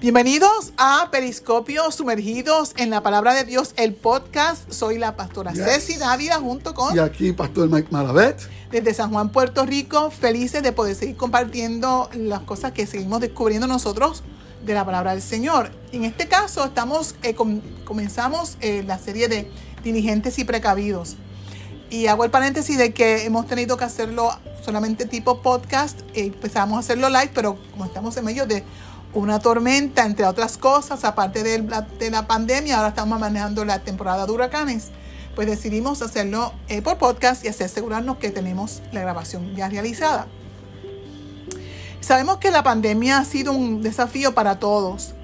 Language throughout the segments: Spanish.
Bienvenidos a Periscopio Sumergidos en la Palabra de Dios, el podcast. Soy la pastora Yes. Ceci Dávila junto con Y aquí, Pastor Mike Malavet. desde San Juan, Puerto Rico, felices de poder seguir compartiendo las cosas que seguimos descubriendo nosotros de la palabra del Señor. En este caso, estamos eh, com- comenzamos eh, la serie de diligentes y precavidos. Y hago el paréntesis de que hemos tenido que hacerlo solamente tipo podcast. eh, empezamos a hacerlo live, pero como estamos en medio de una tormenta, entre otras cosas, aparte de la, de la pandemia, ahora estamos manejando la temporada de huracanes, pues decidimos hacerlo eh, por podcast y así asegurarnos que tenemos la grabación ya realizada. Sabemos que la pandemia ha sido un desafío para todos,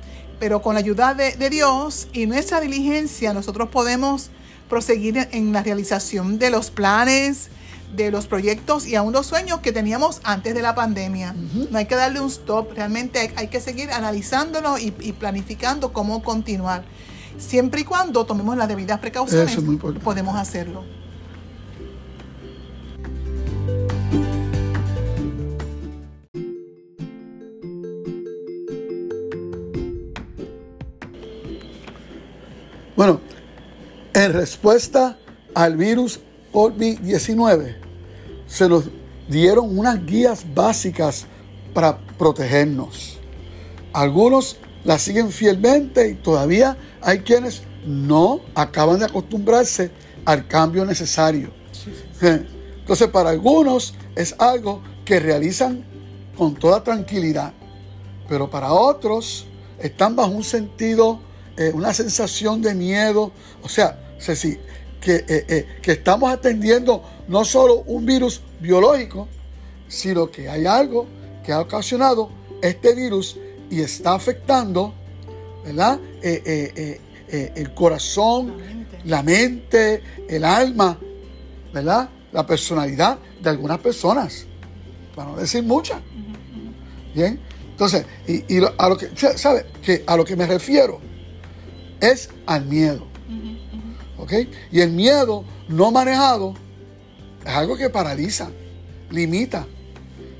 pero con la ayuda de, de Dios y nuestra diligencia nosotros podemos proseguir en la realización de los planes, de los proyectos y aún los sueños que teníamos antes de la pandemia. No hay que darle un stop, realmente hay, hay que seguir analizándolo y, y planificando cómo continuar. Siempre y cuando tomemos las debidas precauciones, es podemos hacerlo. Bueno, en respuesta al virus COVID-19, se nos dieron unas guías básicas para protegernos. Algunos las siguen fielmente y todavía hay quienes no acaban de acostumbrarse al cambio necesario. Entonces, para algunos es algo que realizan con toda tranquilidad, pero para otros están bajo un sentido, eh, una sensación de miedo. O sea, que, eh, eh, que estamos atendiendo no solo un virus biológico, sino que hay algo que ha ocasionado este virus y está afectando, ¿verdad? Eh, eh, eh, el corazón, La mente. la mente, el alma, ¿verdad? La personalidad de algunas personas, para no decir muchas. Bien, entonces, y, y a lo que, ¿sabe? Que a lo que me refiero es al miedo. ¿Ok? Y el miedo no manejado es algo que paraliza, limita,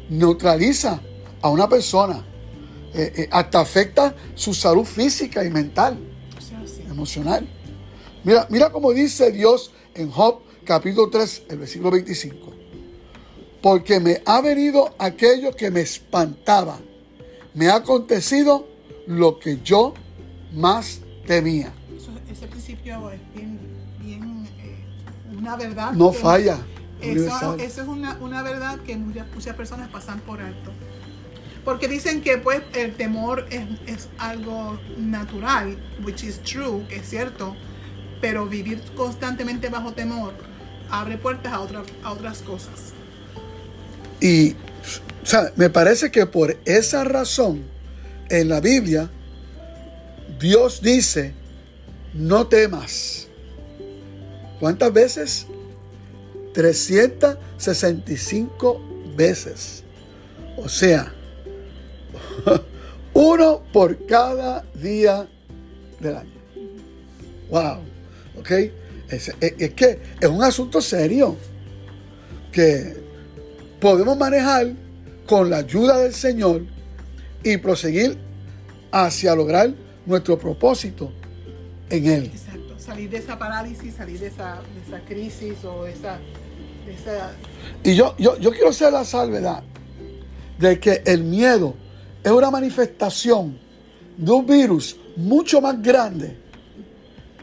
neutraliza a una persona, eh, eh, hasta afecta su salud física y mental sí. emocional. Mira, mira cómo dice Dios en Job capítulo 3, el versículo 25. Porque me ha venido aquello que me espantaba. Me ha acontecido lo que yo más temía. Eso- ese principio es bien, bien eh, una verdad. No que- falla. Eso, es una, una verdad que muchas, muchas personas pasan por alto. Porque dicen que pues el temor es, es algo natural, which is true, que es cierto, pero vivir constantemente bajo temor abre puertas a, otra- a otras cosas. Y o sea, me parece que por esa razón en la Biblia Dios dice, no temas. ¿Cuántas veces? 365 veces. O sea, uno por cada día del año. Wow. ¿Ok? Es, que es un asunto serio que podemos manejar con la ayuda del Señor y proseguir hacia lograr nuestro propósito en Él. Exacto. Salir de esa parálisis, salir de esa, crisis o esa Y yo, yo, yo quiero hacer la salvedad de que el miedo es una manifestación de un virus mucho más grande.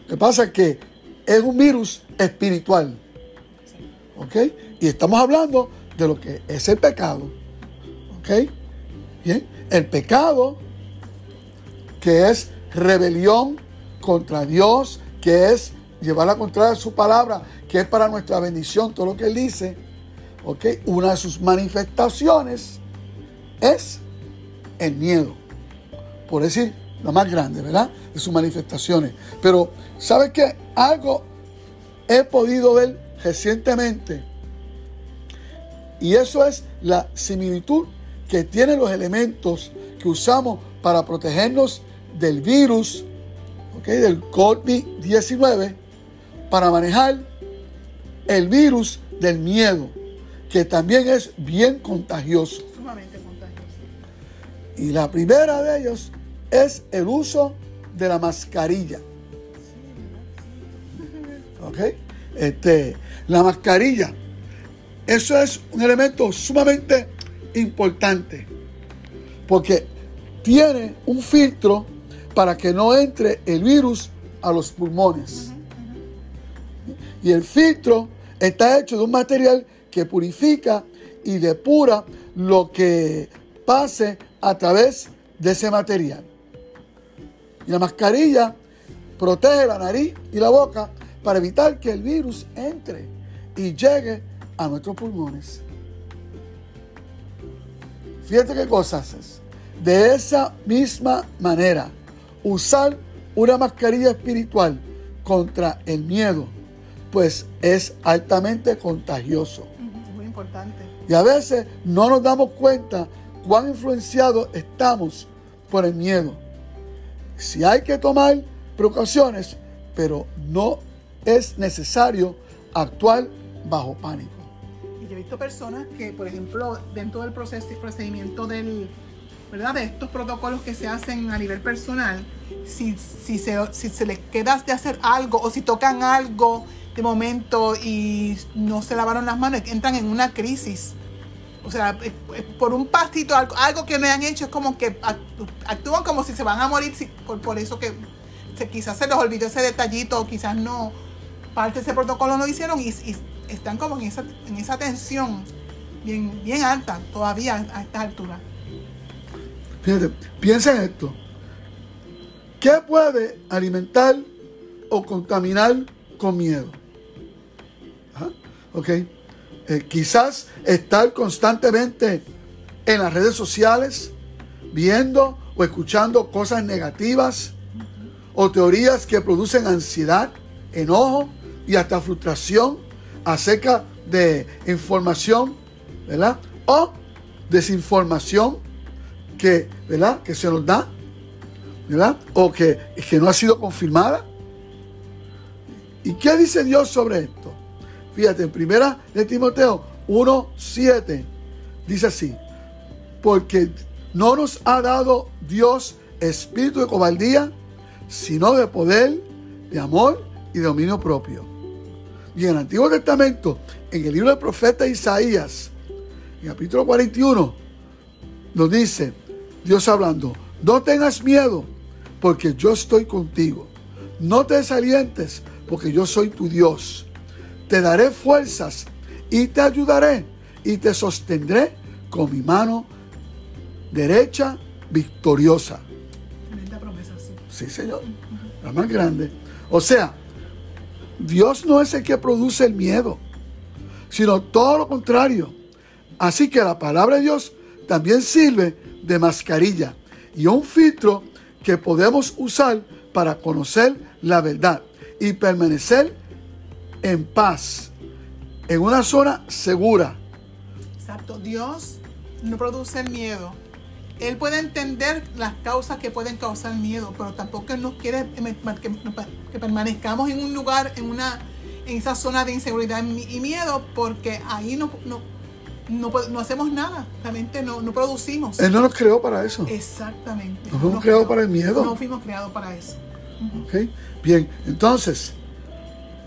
Lo que pasa es que es un virus espiritual. ¿Ok? Y estamos hablando de lo que es el pecado. ¿Ok? Bien. El pecado que es rebelión contra Dios, que es llevar a contraria su palabra, que es para nuestra bendición todo lo que Él dice. ¿Ok? Una de sus manifestaciones es el miedo. Por decir, la más grande, ¿verdad? De sus manifestaciones. Pero, ¿sabe qué? Algo he podido ver recientemente. Y eso es la similitud que tienen los elementos que usamos para protegernos del virus, ¿ok? del COVID-19, para manejar el virus del miedo, que también es bien contagioso. sumamente contagiosa. Y la primera de ellos es el uso de la mascarilla. ¿Ok? Este, la mascarilla. Eso es un elemento sumamente importante. Porque tiene un filtro para que no entre el virus a los pulmones. Y el filtro está hecho de un material que purifica y depura lo que pase a través de ese material. Y la mascarilla protege la nariz y la boca para evitar que el virus entre y llegue a nuestros pulmones. Fíjate qué cosas es. De esa misma manera, usar una mascarilla espiritual contra el miedo, pues es altamente contagioso. Muy importante. Y a veces no nos damos cuenta cuán influenciados estamos por el miedo. Si hay que tomar precauciones, pero no es necesario actuar bajo pánico. Y yo he visto personas que, por ejemplo, dentro del proceso y procedimiento del, ¿verdad? de estos protocolos que se hacen a nivel personal, si, si, se, si se les queda de hacer algo o si tocan algo de momento y no se lavaron las manos, entran en una crisis. O sea, por un pastito, algo, que no han hecho, es como que actúan como si se van a morir, por, por eso que quizás se les olvidó ese detallito, quizás no, parte de ese protocolo no hicieron y, están como en esa, en esa tensión bien, bien alta todavía a esta altura. Fíjate, piensa en esto. ¿Qué puede alimentar o contaminar con miedo? ¿Ok? Eh, quizás estar constantemente en las redes sociales, viendo o escuchando cosas negativas o teorías que producen ansiedad, enojo y hasta frustración acerca de información, ¿verdad? O desinformación que, ¿verdad? que se nos da, ¿verdad? O que, que no ha sido confirmada. ¿Y qué dice Dios sobre esto? Fíjate, en primera de Timoteo 1.7 dice así, porque no nos ha dado Dios espíritu de cobardía, sino de poder, de amor y de dominio propio. Y en el Antiguo Testamento, en el libro del profeta Isaías, en capítulo 41, nos dice, Dios hablando, no tengas miedo, porque yo estoy contigo. No te desalientes, porque yo soy tu Dios. Te daré fuerzas y te ayudaré y te sostendré con mi mano derecha victoriosa. Tremenda promesa, sí. Sí, Señor. La más grande. O sea, Dios no es el que produce el miedo, sino todo lo contrario. Así que la palabra de Dios también sirve de mascarilla y un filtro que podemos usar para conocer la verdad y permanecer en paz, en una zona segura. Exacto, Dios no produce miedo. Él puede entender las causas que pueden causar miedo, pero tampoco nos quiere que, permanezcamos en un lugar, en, una, en esa zona de inseguridad y miedo, porque ahí no, no, no, hacemos nada, realmente no, no, producimos. Él no nos creó para eso. Exactamente. No fuimos creados para el miedo. No fuimos creados para eso. Bien, entonces,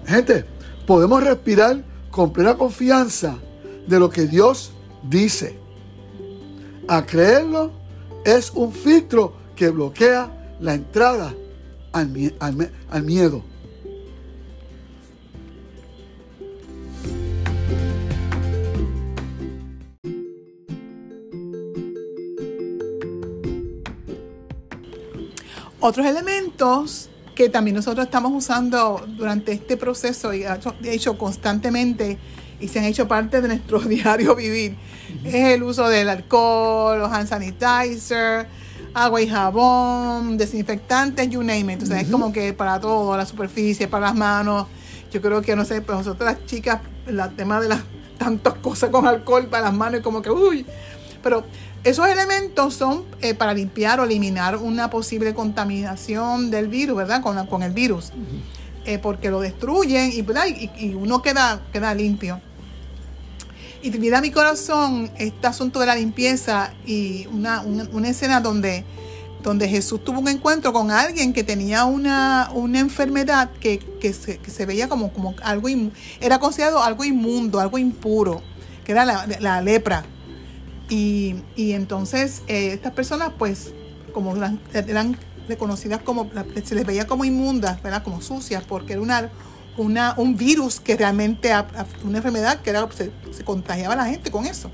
gente, podemos respirar con plena confianza de lo que Dios dice. A creerlo es un filtro que bloquea la entrada al, miedo. Otros elementos que también nosotros estamos usando durante este proceso y de hecho constantemente y se han hecho parte de nuestro diario vivir es el uso del alcohol, los hand sanitizer, agua y jabón, desinfectantes, you name it. O sea, es como que para todo, la superficie, para las manos. Yo creo que, no sé, pues nosotros las chicas, el tema de las tantas cosas con alcohol para las manos, y como que, uy. Pero esos elementos son eh, para limpiar o eliminar una posible contaminación del virus, ¿verdad? Con, con el virus. Eh, porque lo destruyen y, y, y uno queda, queda limpio. Y viene a mi corazón este asunto de la limpieza y una, una, una escena donde donde Jesús tuvo un encuentro con alguien que tenía una, una enfermedad que, se, veía como, como algo, era considerado algo inmundo, algo impuro, que era la, lepra. Y, entonces eh, estas personas, pues, como eran, reconocidas como, se les veía como inmundas, ¿verdad? como sucias, porque era una, un virus que realmente, una enfermedad que era, se, se contagiaba a la gente con eso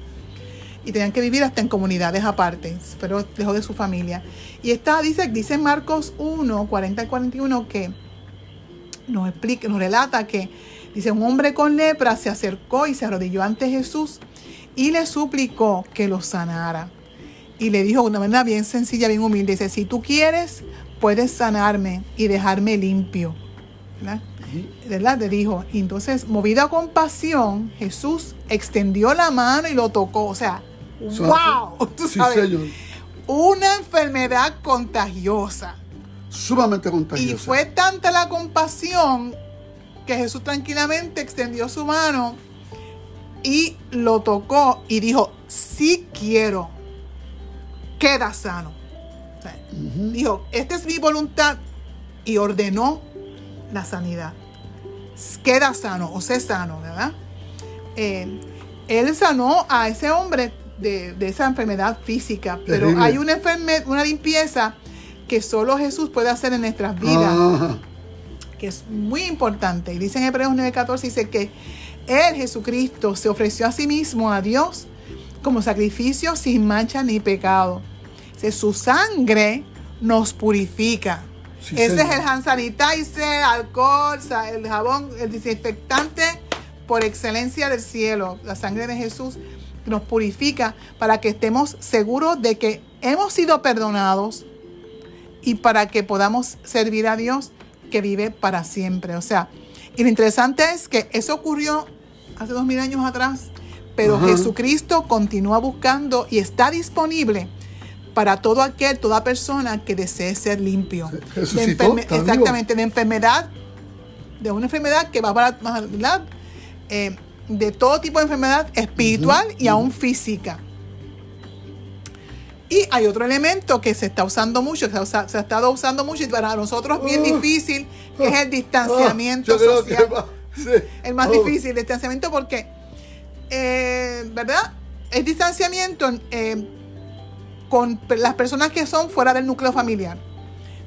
y tenían que vivir hasta en comunidades aparte, pero lejos de su familia. Y esta dice, dice Marcos 1, 40 y 41 que nos explica, nos relata que dice un hombre con lepra se acercó y se arrodilló ante Jesús y le suplicó que lo sanara. Y le dijo de una manera bien sencilla, bien humilde, dice, si tú quieres, puedes sanarme y dejarme limpio. ¿verdad? ¿verdad? Le dijo. Y entonces, movido a compasión, Jesús extendió la mano y lo tocó. O sea, ¡Wow! ¿Tú sabes? Una enfermedad contagiosa. Sumamente contagiosa. Y fue tanta la compasión que Jesús tranquilamente extendió su mano y lo tocó y dijo, sí quiero, queda sano. Dijo, esta es mi voluntad y ordenó la sanidad. Queda sano o sé sano, ¿verdad? Eh, él sanó a ese hombre de, esa enfermedad física, pero hay una, una limpieza que solo Jesús puede hacer en nuestras vidas, que es muy importante. Y dice en Hebreos 9:14, dice que Él, Jesucristo, se ofreció a sí mismo a Dios como sacrificio sin mancha ni pecado. Dice, su sangre nos purifica. Ese es el hand sanitizer, alcohol, el jabón, el desinfectante por excelencia del cielo. La sangre de Jesús nos purifica para que estemos seguros de que hemos sido perdonados y para que podamos servir a Dios que vive para siempre. O sea, y lo interesante es que eso ocurrió hace dos mil años atrás, pero Jesucristo continúa buscando y está disponible para todo aquel, toda persona que desee ser limpio. exactamente, de enfermedad, de una enfermedad que va para más eh, de todo tipo de enfermedad espiritual y aún física. Y hay otro elemento que se está usando mucho, que se, ha, estado usando mucho y para nosotros bien uh. difícil, que es el distanciamiento social. El más difícil, el distanciamiento porque, eh, ¿verdad? El distanciamiento eh, con las personas que son fuera del núcleo familiar.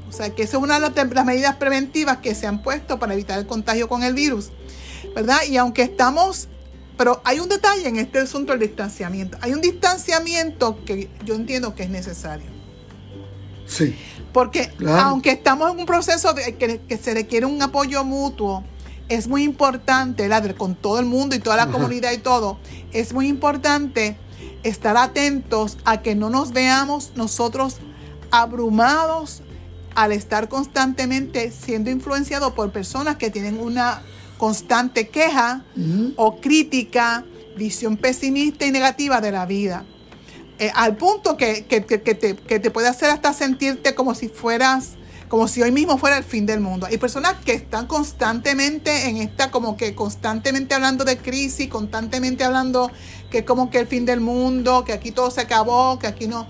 O sea, que esa es una de las medidas preventivas que se han puesto para evitar el contagio con el virus. ¿verdad? Y aunque estamos pero hay un detalle en este asunto del distanciamiento. Hay un distanciamiento que yo entiendo que es necesario. Sí. Porque aunque estamos en un proceso de que, se requiere un apoyo mutuo, es muy importante, con todo el mundo y toda la comunidad y todo, es muy importante estar atentos a que no nos veamos nosotros abrumados al estar constantemente siendo influenciados por personas que tienen una constante queja o crítica, visión pesimista y negativa de la vida. Eh, al punto que, te, puede hacer hasta sentirte como si fueras, como si hoy mismo fuera el fin del mundo. Hay personas que están constantemente en esta, como que constantemente hablando de crisis, constantemente hablando que es como que el fin del mundo, que aquí todo se acabó, que aquí no.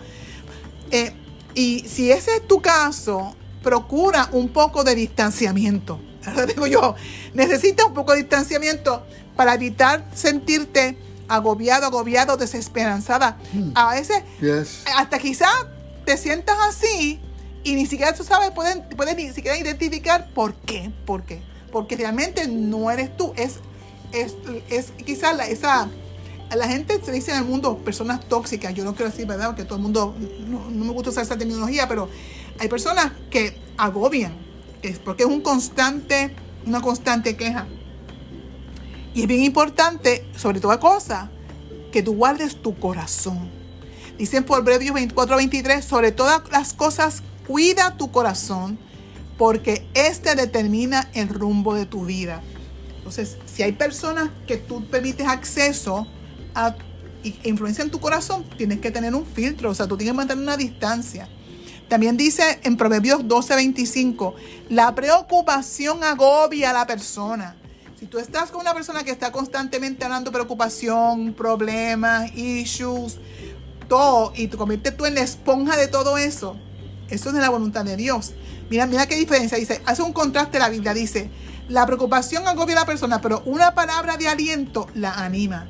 Eh, y si ese es tu caso, procura un poco de distanciamiento ahora digo yo, necesitas un poco de distanciamiento para evitar sentirte agobiado, agobiado, desesperanzada. Hmm. A veces, hasta quizás te sientas así y ni siquiera tú sabes, puedes, puedes ni siquiera identificar por qué, por qué. Porque realmente no eres tú, es, es, es quizás la, esa... La gente se dice en el mundo personas tóxicas, yo no quiero decir, ¿verdad? Porque todo el mundo, no, no me gusta usar esa terminología, pero hay personas que agobian, porque es una constante queja. Y es bien importante, sobre toda cosa, que tú guardes tu corazón. Dicen por Proverbios 24, 23, sobre todas las cosas, cuida tu corazón, porque este determina el rumbo de tu vida. Entonces, si hay personas que tú permites acceso a e influencia en tu corazón, tienes que tener un filtro, o sea, tú tienes que mantener una distancia. También dice en Proverbios 12:25, la preocupación agobia a la persona. Si tú estás con una persona que está constantemente hablando preocupación, problemas, issues, todo, y te conviertes tú en la esponja de todo eso, eso es de la voluntad de Dios. Mira, mira qué diferencia. Dice, hace un contraste la Biblia. Dice, la preocupación agobia a la persona, pero una palabra de aliento la anima.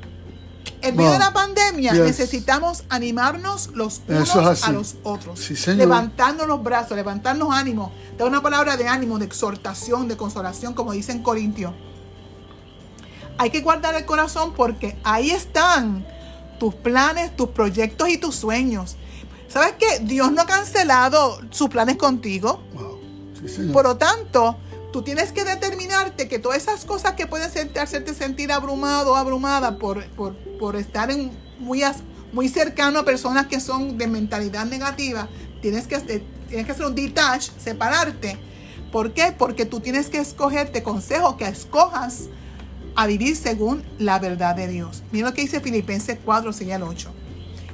En medio de la pandemia necesitamos animarnos los unos a los otros. Sí, levantarnos los brazos, levantarnos ánimos. Dar una palabra de ánimo, de exhortación, de consolación, como dice en Corintios. Hay que guardar el corazón porque ahí están tus planes, tus proyectos y tus sueños. ¿Sabes qué? Dios no ha cancelado sus planes contigo. Por lo tanto, tú tienes que determinarte que todas esas cosas que pueden hacerte sentir abrumado o abrumada por, por, estar en muy, muy cercano a personas que son de mentalidad negativa, tienes que, tienes que hacer un detach, separarte. ¿Por qué? Porque tú tienes que escoger, te consejo que escojas a vivir según la verdad de Dios. Mira lo que dice Filipenses 4, 6 al 8.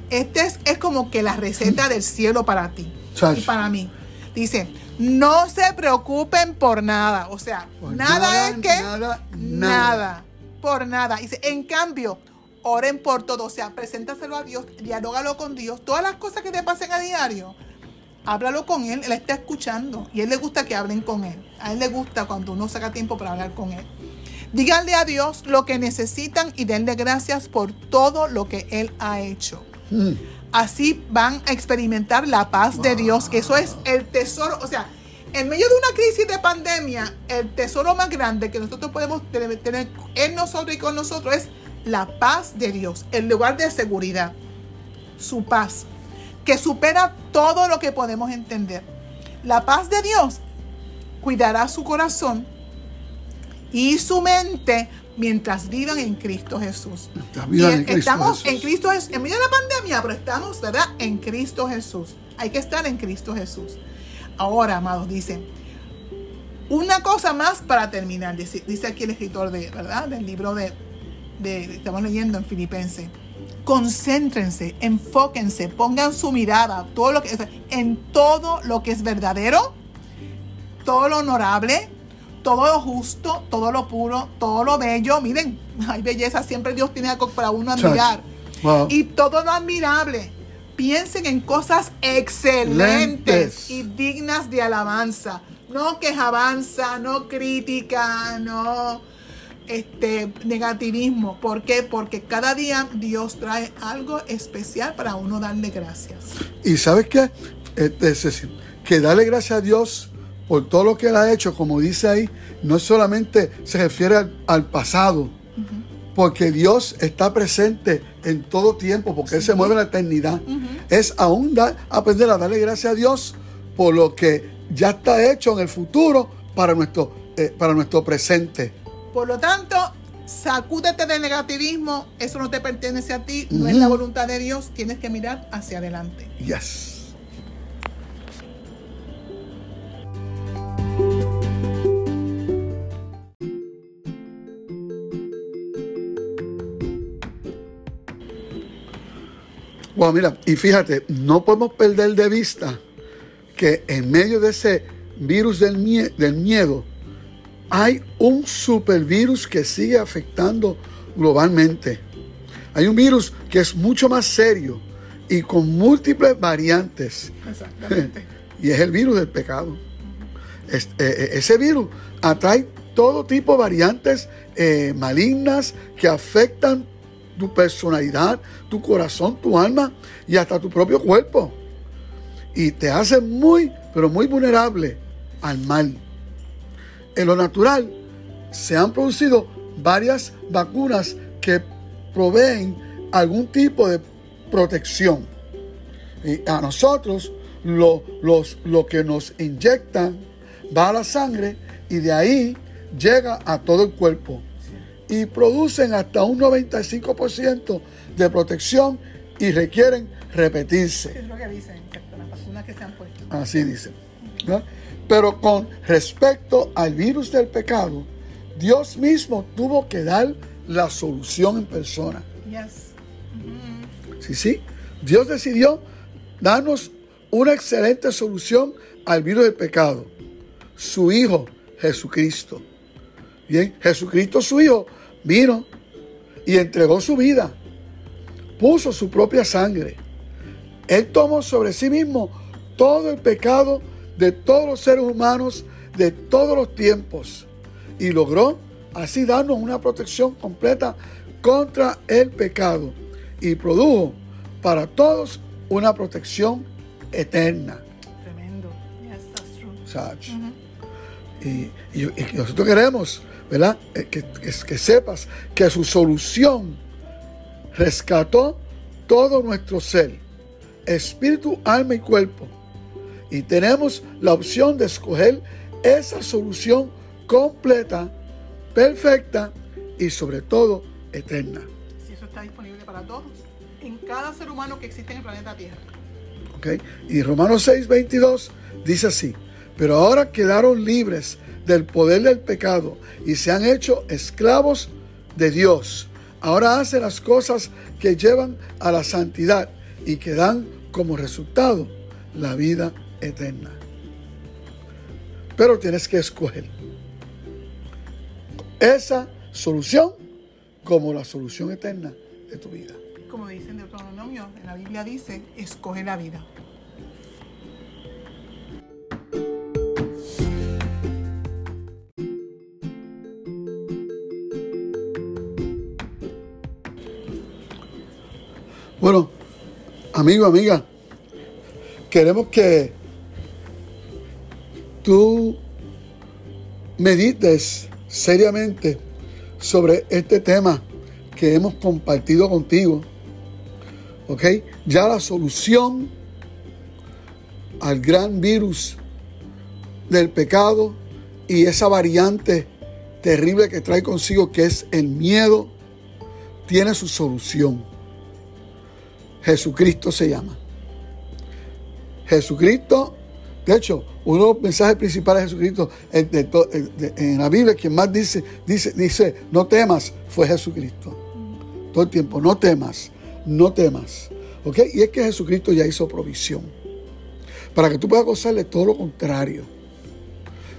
Este es, es como que la receta del cielo para ti y para mí. Dice, no se preocupen por nada. O sea, nada, es que nada, nada, Por nada. Dice, en cambio, oren por todo. O sea, preséntaselo a Dios, dialógalo con Dios. Todas las cosas que te pasen a diario, háblalo con Él. Él está escuchando. Y a Él le gusta que hablen con Él. A Él le gusta cuando uno saca tiempo para hablar con Él. Díganle a Dios lo que necesitan y denle gracias por todo lo que Él ha hecho. Hmm así van a experimentar la paz de Dios, que eso es el tesoro, o sea, en medio de una crisis de pandemia, el tesoro más grande que nosotros podemos tener en nosotros y con nosotros es la paz de Dios, el lugar de seguridad, su paz, que supera todo lo que podemos entender. La paz de Dios cuidará su corazón y su mente mientras vivan en Cristo Jesús. estamos en Cristo Jesús, en medio de la pandemia, pero estamos, ¿verdad? En Cristo Jesús. Hay que estar en Cristo Jesús. Ahora, amados, dice, una cosa más para terminar, dice, aquí el escritor de, ¿verdad? Del libro de, de estamos leyendo en Filipenses. Concéntrense, enfóquense, pongan su mirada todo lo que, en todo lo que es verdadero, todo lo honorable, todo lo justo, todo lo puro, todo lo bello. Miren, hay belleza, siempre Dios tiene algo para uno admirar. Y todo lo admirable. Piensen en cosas excelentes y dignas de alabanza. No quejabanza, no crítica, no este negativismo. ¿Por qué? Porque cada día Dios trae algo especial para uno darle gracias. Y sabes qué? Es decir, que darle gracias a Dios por todo lo que él ha hecho, como dice ahí, no solamente se refiere al, pasado, porque Dios está presente en todo tiempo, porque Él se mueve en la eternidad. Es aún aprender a darle gracias a Dios por lo que ya está hecho en el futuro para nuestro, eh, para nuestro presente. Por lo tanto, sacúdete del negativismo, eso no te pertenece a ti, no es la voluntad de Dios, tienes que mirar hacia adelante. Yes. Bueno, mira, y fíjate, no podemos perder de vista que en medio de ese virus del, del miedo hay un supervirus que sigue afectando globalmente. Hay un virus que es mucho más serio y con múltiples variantes. Exactamente. y es el virus del pecado. Eh, eh, ese virus atrae todo tipo de variantes eh, malignas que afectan tu personalidad, tu corazón, tu alma y hasta tu propio cuerpo. Y te hace muy, pero muy vulnerable al mal. En lo natural se han producido varias vacunas que proveen algún tipo de protección. Y a nosotros lo, los, lo que nos inyectan va a la sangre y de ahí llega a todo el cuerpo y producen hasta un 95% de protección y requieren repetirse. Es lo que dicen, las vacunas que se han puesto. Así dicen. Pero con respecto al virus del pecado, Dios mismo tuvo que dar la solución en persona. Yes. Sí, sí. Dios decidió darnos una excelente solución al virus del pecado. Su Hijo, Jesucristo. Bien, Jesucristo su Hijo vino y entregó su vida, puso su propia sangre. Él tomó sobre sí mismo todo el pecado de todos los seres humanos de todos los tiempos y logró así darnos una protección completa contra el pecado y produjo para todos una protección eterna. Tremendo. Yes, that's true. y, nosotros queremos, ¿verdad? Eh, que, que sepas que su solución rescató todo nuestro ser, espíritu, alma y cuerpo. Y tenemos la opción de escoger esa solución completa, perfecta y sobre todo eterna. Si eso está disponible para todos, en cada ser humano que existe en el planeta Tierra. Okay. Y Romanos 6, 22 dice así, pero ahora quedaron libres del poder del pecado y se han hecho esclavos de Dios. Ahora hacen las cosas que llevan a la santidad y que dan como resultado la vida eterna. Pero tienes que escoger esa solución como la solución eterna de tu vida. Como dice en Deuteronomio, en la Biblia dice, escoge la vida. Bueno, amigo, amiga, queremos que tú medites seriamente sobre este tema que hemos compartido contigo. ¿Ok? Ya la solución al gran virus del pecado y esa variante terrible que trae consigo que es el miedo, tiene su solución. Jesucristo se llama. Jesucristo de hecho, uno de los mensajes principales de Jesucristo en la Biblia, quien más dice, dice, dice, no temas, fue Jesucristo. Todo el tiempo, no temas, no temas. ¿Ok? Y es que Jesucristo ya hizo provisión. Para que tú puedas gozar de todo lo contrario.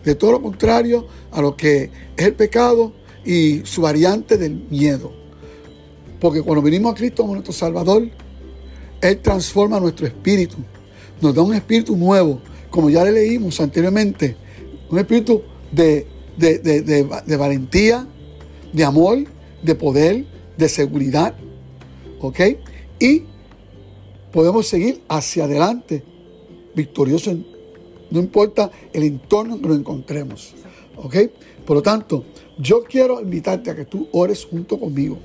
De todo lo contrario a lo que es el pecado y su variante del miedo. Porque cuando venimos a Cristo como nuestro Salvador, Él transforma nuestro espíritu. Nos da un espíritu nuevo como ya le leímos anteriormente, un espíritu de, de, valentía, de amor, de poder, de seguridad. ¿Ok? Y podemos seguir hacia adelante, victoriosos, no importa el entorno que nos encontremos. ¿Ok? Por lo tanto, yo quiero invitarte a que tú ores junto conmigo.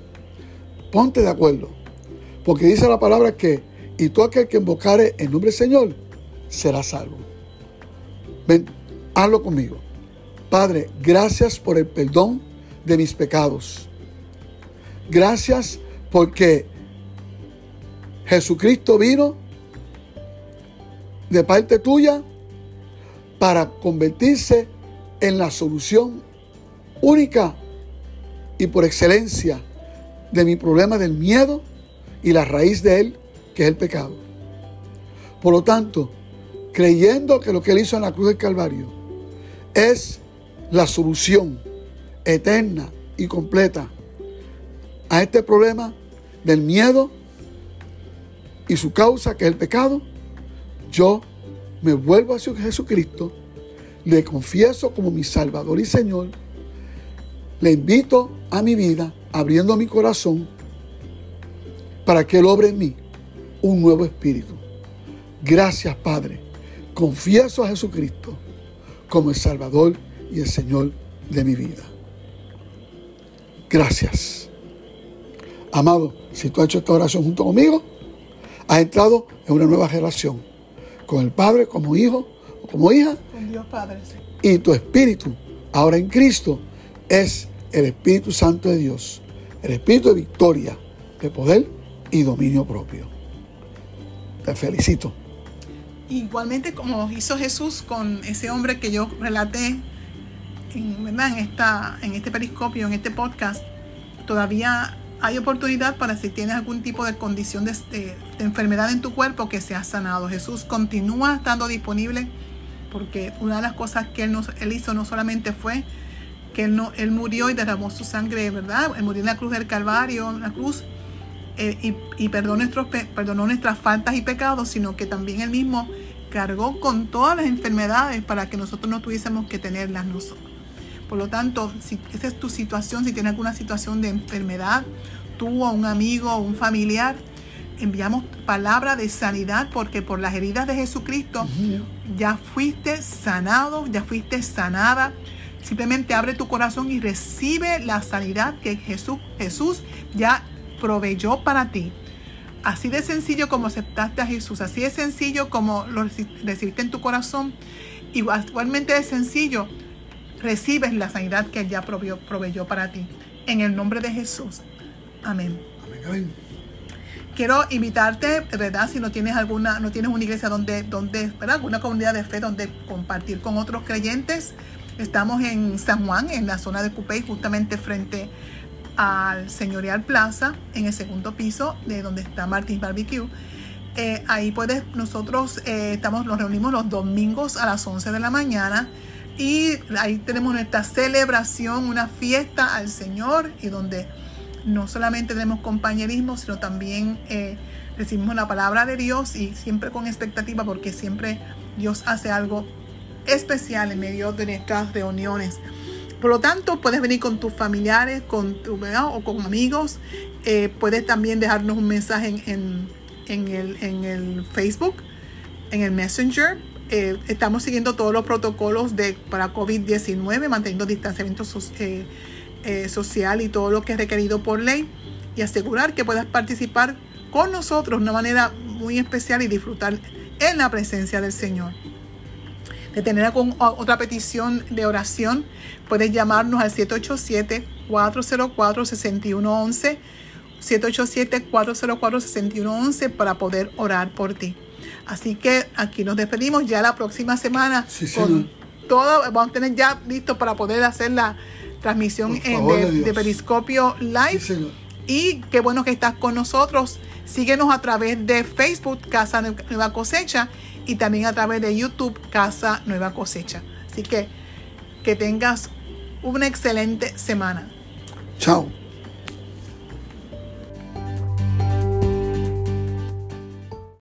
Ponte de acuerdo. Porque dice la palabra que, y tú aquel que invocare el nombre del Señor, será salvo. Ven, hazlo conmigo. Padre, gracias por el perdón de mis pecados. Gracias porque Jesucristo vino de parte tuya para convertirse en la solución única y por excelencia de mi problema del miedo y la raíz de él, que es el pecado. Por lo tanto, creyendo que lo que Él hizo en la cruz del Calvario es la solución eterna y completa a este problema del miedo y su causa, que es el pecado, yo me vuelvo hacia Jesucristo, le confieso como mi Salvador y Señor, le invito a mi vida, abriendo mi corazón, para que Él obre en mí un nuevo espíritu. Gracias, Padre confieso a Jesucristo como el Salvador y el Señor de mi vida. Gracias. Amado, si tú has hecho esta oración junto conmigo, has entrado en una nueva relación con el Padre como hijo o como hija. Con Dios Padre. Y tu espíritu, ahora en Cristo, es el Espíritu Santo de Dios, el Espíritu de victoria, de poder y dominio propio. Te felicito. Igualmente como hizo Jesús con ese hombre que yo relaté en, En, esta, en este periscopio, en este podcast, todavía hay oportunidad para si tienes algún tipo de condición de, enfermedad en tu cuerpo que sea sanado. Jesús continúa estando disponible porque una de las cosas que él, nos, él hizo no solamente fue que Él, no, él murió y derramó su sangre, ¿verdad? Él murió en la cruz del Calvario, en la cruz, eh, y, y perdonó, nuestros, perdonó nuestras faltas y pecados, sino que también Él mismo cargó con todas las enfermedades para que nosotros no tuviésemos que tenerlas nosotros. Por lo tanto, si esa es tu situación, si tienes alguna situación de enfermedad, tú o un amigo o un familiar, enviamos palabra de sanidad porque por las heridas de Jesucristo ya fuiste sanado, ya fuiste sanada. Simplemente abre tu corazón y recibe la sanidad que Jesús, Jesús ya proveyó para ti. Así de sencillo como aceptaste a Jesús, así de sencillo como lo recibiste en tu corazón, igualmente de sencillo recibes la sanidad que Él ya proveyó, para ti. En el nombre de Jesús. Amén. Amén. Quiero invitarte, ¿verdad? Si no tienes alguna, no tienes una iglesia donde, donde, ¿verdad? Una comunidad de fe donde compartir con otros creyentes. Estamos en San Juan, en la zona de Cupey, justamente frente al Señorial Plaza, en el segundo piso de donde está Martins Barbecue. Eh, ahí puedes, nosotros eh, estamos, nos reunimos los domingos a las 11 de la mañana y ahí tenemos nuestra celebración, una fiesta al Señor y donde no solamente tenemos compañerismo, sino también eh, recibimos la palabra de Dios y siempre con expectativa porque siempre Dios hace algo especial en medio de nuestras reuniones. Por lo tanto, puedes venir con tus familiares, con tu, o con amigos. Eh, puedes también dejarnos un mensaje en, el, en el Facebook, en el Messenger eh, estamos siguiendo todos los protocolos de, para COVID-19, manteniendo distanciamiento eh, social y todo lo que es requerido por ley y asegurar que puedas participar con nosotros de una manera muy especial y disfrutar en la presencia del Señor. De tener otra petición de oración, puedes llamarnos al 787-404-6111. 787-404-6111 para poder orar por ti. Así que aquí nos despedimos ya la próxima semana con todo. Vamos a tener ya listo para poder hacer la transmisión de, Periscopio Live. y qué bueno que estás con nosotros. Síguenos a través de Facebook, Casa Nueva Cosecha, y también a través de YouTube, Casa Nueva Cosecha. Así que que tengas una excelente semana. Chao.